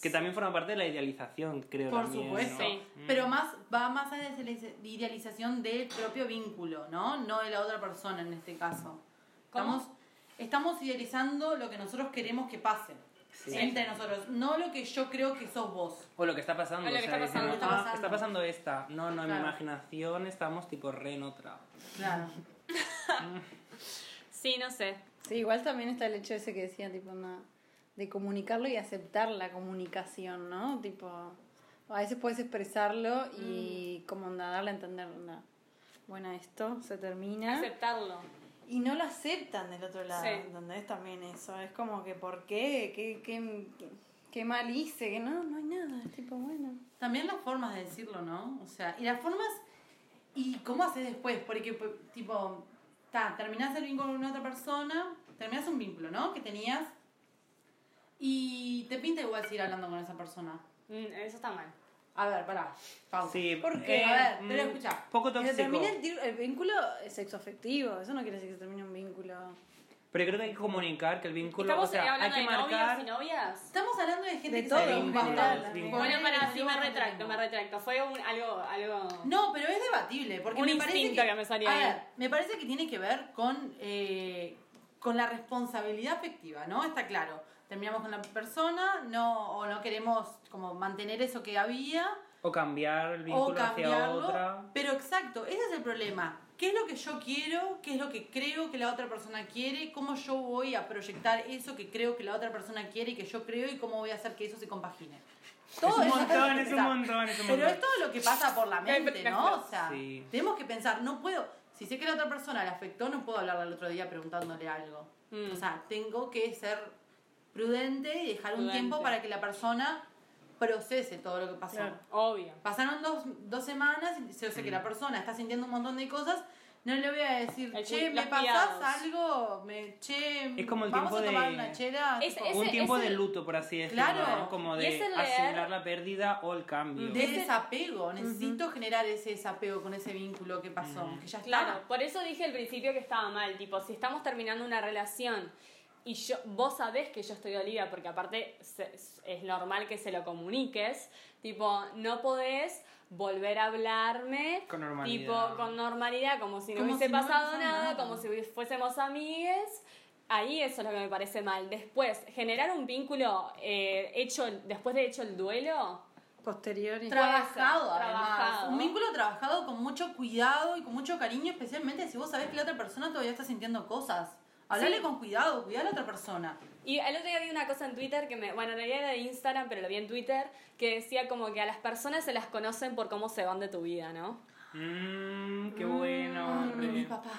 Que también forma parte de la idealización, creo. Por también, supuesto. ¿no? Sí. Mm. Pero más va más allá de la idealización del propio vínculo, ¿no? No de la otra persona en este caso. ¿Cómo? Estamos, estamos idealizando lo que nosotros queremos que pase. Sí. Entre nosotros, no lo que yo creo que sos vos. O lo que está pasando. O lo o que sea, está pasando. decimos, "Ah, pasando". está pasando esta. No, no, en mi Claro. imaginación estamos tipo re en otra. Claro. Sí, no sé. Sí, igual también está el hecho ese que decía, tipo, no, de comunicarlo y aceptar la comunicación, ¿no? Tipo, a veces puedes expresarlo y como onda, darle a entender, bueno, esto se termina. Aceptarlo. Y no lo aceptan del otro lado, Sí. ¿entendés? También eso, es como que, ¿por qué? ¿Qué, qué, qué mal hice? Que no, no hay nada, es tipo, bueno. También las formas de decirlo, ¿no? O sea, y las formas y cómo haces después, porque pues, tipo, ta, terminás el vínculo con otra persona, terminás un vínculo, ¿no? Que tenías y te pinta igual seguir hablando con esa persona. Mm, Eso está mal. A ver, pará, pausa. Sí, ¿Por qué? eh, A ver, pero mm, escucha. Poco Que se tóxico. termine el, el vínculo sexoafectivo, eso no quiere decir que se termine un vínculo. Pero creo que hay que comunicar que el vínculo. ¿Estamos o sea, hay hablando que de marcar. novios y novias? Estamos hablando de gente De que todo, se. Bueno, para, sí, me retracto, me retracto. Fue un, algo, algo... No, pero es debatible, porque Un me parece que, que me salió a ver, me parece que tiene que ver con, eh, con la responsabilidad afectiva, ¿no? Está claro. Terminamos con la persona, no, o no queremos como mantener eso que había, O cambiar el o vínculo hacia otra. Pero exacto, ese es el problema. ¿Qué es lo que yo quiero? ¿Qué es lo que creo que la otra persona quiere? ¿Cómo yo voy a proyectar eso que creo que la otra persona quiere y que yo creo? ¿Y cómo voy a hacer que eso se compagine? Es un montón, es un montón, es un Pero montón. es todo lo que pasa por la mente, ¿no? O sea, Sí. tenemos que pensar, no puedo, si sé que la otra persona le afectó, no puedo hablarle al otro día preguntándole algo. Mm. O sea, tengo que ser prudente y dejar un tiempo para que la persona procese todo lo que pasó. Claro. Obvio. Pasaron dos, dos semanas y yo sé que la persona está sintiendo un montón de cosas, no le voy a decir, El che, ¿me pasás algo? Me, che, Es como el vamos tiempo a tomar de- una chela. Es- un tiempo ese- de luto, por así decirlo, Claro. ¿no? Como de asimilar la pérdida o el cambio. de ese- desapego. Necesito generar ese desapego con ese vínculo que pasó. Mm. Que ya está. Claro, por eso dije al principio que estaba mal, tipo, si estamos terminando una relación y yo, vos sabés que yo estoy dolida, porque aparte se- es normal que se lo comuniques, tipo, no podés volver a hablarme Con normalidad. tipo con normalidad como si no Como hubiese si pasado nada, nada. como si fuésemos amigues ahí eso es lo que me parece mal después generar un vínculo eh, hecho después de hecho el duelo Posterior y... Trabajado, Puede ser, además. trabajado. Un vínculo trabajado con mucho cuidado y con mucho cariño, especialmente si vos sabés que la otra persona todavía está sintiendo cosas. Hablale Sí. con cuidado, cuidar a la otra persona. Y el otro día vi una cosa en Twitter que me. Bueno, en realidad era de Instagram, pero lo vi en Twitter, que decía como que a las personas se las conocen por cómo se van de tu vida, ¿no? Mmm, qué bueno. Re. mi papá.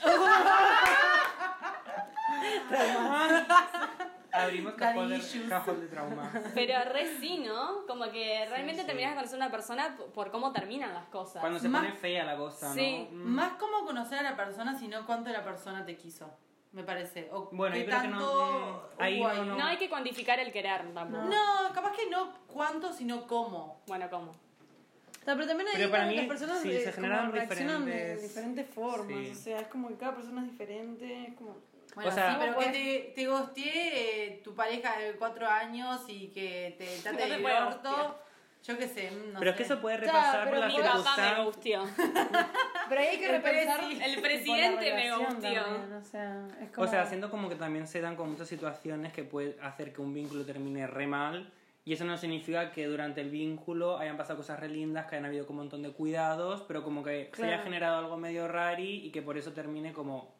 Abrimos cajón de, cajón de trauma. Pero re sí, ¿no? Como que realmente terminas de conocer a una persona por cómo terminan las cosas. Cuando se Más- pone fea la cosa, Sí. ¿no? Mm. Más como conocer a la persona, sino cuánto la persona te quiso. Me parece. O Bueno, qué tanto no, ahí hubo no, no. No hay que cuantificar el querer tampoco. No, capaz que no cuánto, sino cómo. Bueno, ¿cómo? O sea, pero también ahí Pero para mí, las personas sí, eh, se generan reaccionan de diferentes- formas. Sí. O sea, es como que cada persona es diferente. Es como... Bueno, O sea- sí, pero ¿Cómo que te, te gosteé eh, tu pareja de cuatro años y que te trate te de orto. Yo qué sé, no Pero es sé. que eso puede repasar pero por las Mi papá me gustió. Pero hay que El repensar. presi- el presidente la me gustió. también, O sea, es como... O sea, siento como que también se dan con muchas situaciones que puede hacer que un vínculo termine re mal. Y eso no significa que durante el vínculo hayan pasado cosas re lindas, que hayan habido como un montón de cuidados, pero como que se haya Claro. generado algo medio rari y que por eso termine como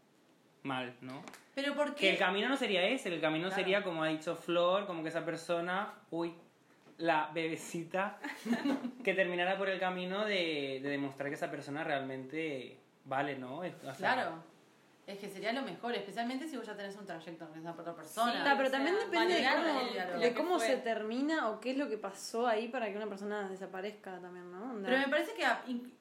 mal, ¿no? Pero ¿por Que el camino no sería ese, el camino Claro. sería, como ha dicho Flor, como que esa persona, uy, la bebecita, que terminara por el camino de, de demostrar que esa persona realmente vale, ¿no? Es- o sea, Claro. Es que sería lo mejor, especialmente si vos ya tenés un trayecto con esa otra persona. Sí, Está, pero sea, también depende de cómo, el- de cómo se termina o qué es lo que pasó ahí para que una persona desaparezca también, ¿no? Onda. Pero me parece que ah, in-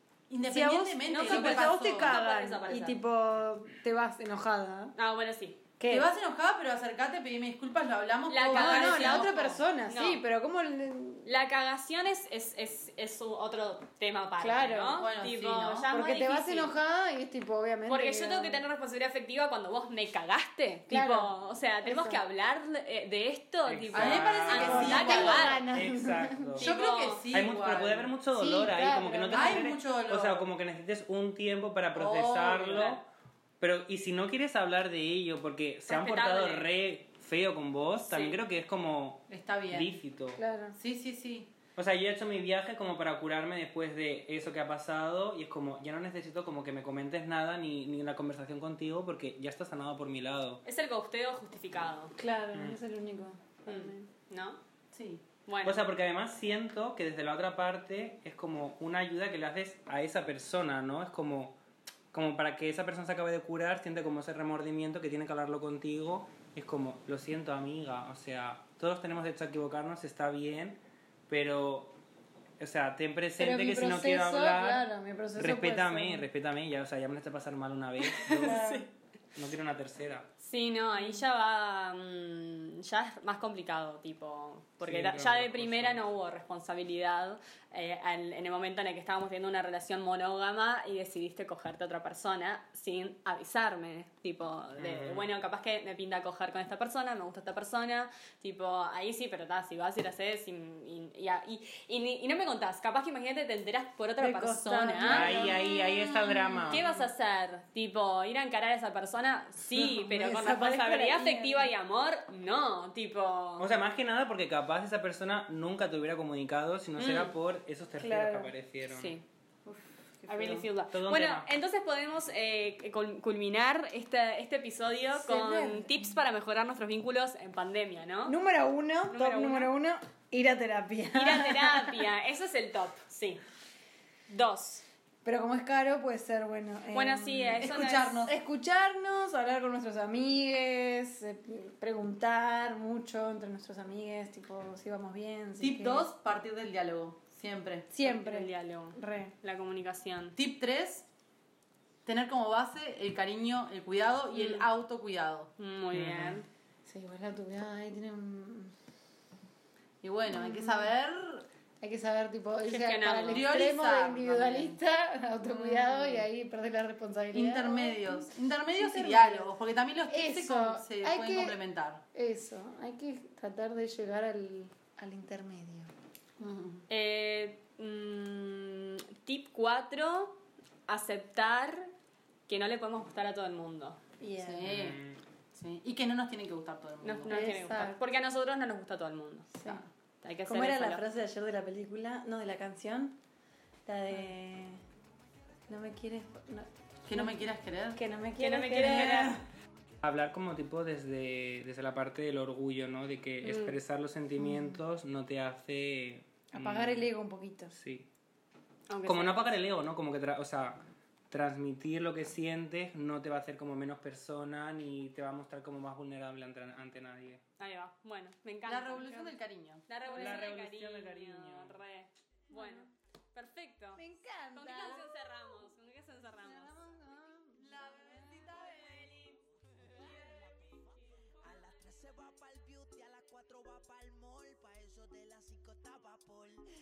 si a vos, independientemente no, si a vos te pasó, cagan y tipo te vas enojada. Ah, bueno, sí. ¿Qué? Te vas enojada, pero acercate, pedime disculpas, lo hablamos. La No, bien, no, la otra persona, No. sí, pero ¿cómo le- La cagación es, es, es, es otro tema aparte, Claro, ¿no? bueno, tipo, sí, Porque te vas enojada y es tipo, obviamente. Porque yo tengo que tener responsabilidad afectiva cuando vos me cagaste. Claro. Tipo, o sea, tenemos Eso. que hablar de, de esto. Exacto. Tipo, A mí me parece que sí, a igual. cagar. Exacto. Yo creo que sí. Hay mucho, pero puede haber mucho Sí, dolor ahí, claro, como que no te hay mucho dolor. O sea, como que necesites un tiempo para procesarlo. Pero, y si no quieres hablar de ello porque se han portado Respetable. re feo con vos, también Sí. creo que es como Está bien. lícito. Claro. Sí, sí, sí. O sea, yo he hecho mi viaje como para curarme después de eso que ha pasado y es como, ya no necesito como que me comentes nada ni, ni la conversación contigo porque ya está sanado por mi lado. Es el gosteo justificado. Claro, Mm. es el único. Mm, ¿No? Sí. Bueno. O sea, porque además siento que desde la otra parte es como una ayuda que le haces a esa persona, ¿no? Es como, como para que esa persona se acabe de curar, siente como ese remordimiento que tiene que hablarlo contigo. Es como, lo siento amiga, o sea, todos tenemos derecho a equivocarnos, está bien, pero, o sea, ten presente que si no quiero proceso, hablar, claro, mi proceso respétame, respétame, ya, o sea, ya me lo hecho pasar mal una vez, yo no quiero una tercera. Sí, no, ahí ya va. mm, ya es más complicado, tipo. Porque Sí, ya de primera no hubo responsabilidad eh, al- en el momento en el que estábamos teniendo una relación monógama y decidiste cogerte a otra persona sin avisarme. Tipo, de, Ujú. bueno, capaz que me pinta coger con esta persona, me gusta esta persona. Tipo, ahí sí, pero ta, si vas y lo haces y, y, y, y- y ni- y no me contás. Capaz que imagínate te enterás por otra persona. Ahí, ahí, ahí está el drama. ¿Qué vas a hacer? Tipo, ir a encarar a esa persona, sí, No, pero con responsabilidad afectiva y amor, no, tipo. O sea, más que nada porque capaz esa persona nunca te hubiera comunicado si no será Mm. por esos terceros Claro. que aparecieron. sí. I really feel that. Todo Bueno, tema. entonces podemos eh, cul- culminar este, este episodio con tips para mejorar nuestros vínculos en pandemia, ¿no? Número uno, Número top uno. número uno, ir a terapia. Ir a terapia, eso es el top, sí. Dos. Pero como es caro, puede ser bueno. eh, Bueno, sí, eso no es- escucharnos. Escucharnos, hablar con nuestros amigues, eh, preguntar mucho entre nuestros amigues, tipo, si vamos bien. si Tip qué. 2, partir del diálogo. Siempre. Siempre. El diálogo, Re. la comunicación. Tip 3, tener como base el cariño, el cuidado y Mm. el autocuidado. Muy bien. Sí, igual la tuya ahí tiene un... Y bueno, hay que saber Hay que saber, tipo, irse para el Priorizar extremo de individualista, autocuidado y ahí perder la responsabilidad. intermedios. Intermedios y diálogos, porque también los tips se, Eso, com- se hay pueden que- complementar. Eso, hay que tratar de llegar al, al intermedio. Eh, mm, tip 4, aceptar que no le podemos gustar a todo el mundo. Bien. Sí, sí. Y que no nos tiene que gustar todo el No, mundo. no nos tiene que gustar. Porque a nosotros no nos gusta todo el mundo. Sí. Hay que ¿Cómo era la frase de ayer de la película? No, de la canción. La de... No me quieres... no- Que no me quieras querer. que no me Que quieres no me quieres querer. Hablar como tipo desde, desde la parte del orgullo, ¿no? De que Mm. expresar los sentimientos no te hace... Apagar mm, el ego un poquito. Sí. Aunque Como sea- no apagar el ego, ¿no? Como que, tra- o sea, transmitir lo que sientes no te va a hacer como menos persona ni te va a mostrar como más vulnerable ante, ante nadie. Ahí va. Bueno, me encanta. La revolución del cariño. La revolución, La del, revolución del cariño. cariño. Re. Bueno, perfecto. Me encanta. ¿Con qué canción cerramos? ¿Con qué canción cerramos?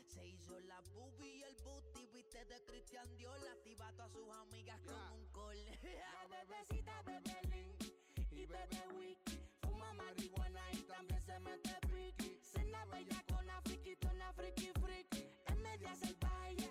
Se hizo la boobie y el booty, viste de Christian Dior. Activa a todas sus amigas con un call. La bebecita bebe Link y bebe wiki. Fuma marihuana y también se mete piqui. Cena bella con una friki, una friki friki. Es media salvaje y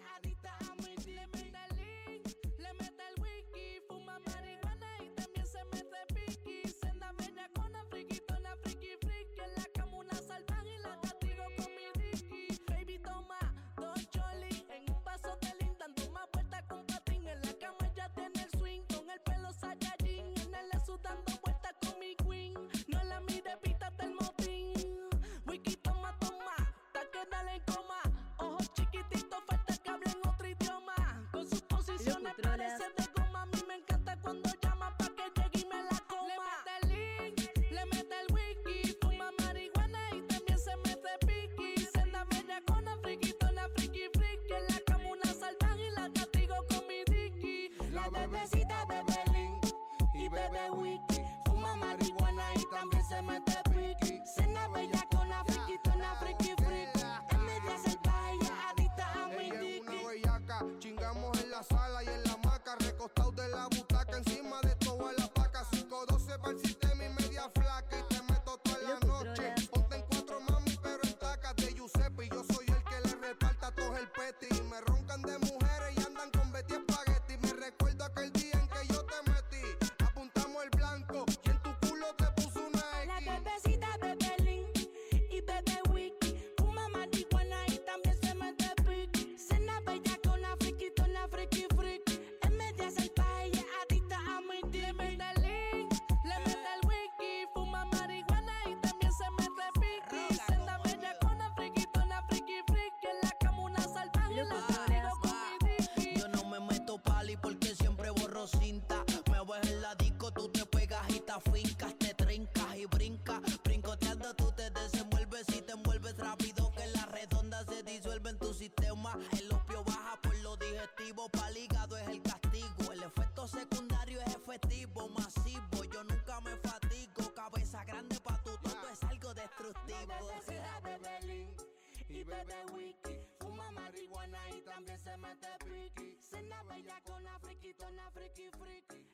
fincas, te trincas y brincas. Brincoteando tú te desenvuelves y te envuelves rápido que la redonda se disuelve en tu sistema. El opio baja por lo digestivo, pa'l hígado es el castigo. El efecto secundario es efectivo, masivo. Yo nunca me fatigo, cabeza grande pa' tu todo es algo destructivo. y bebe wiki. Fuma marihuana y también se mete piqui. Cena bella con una friki friki.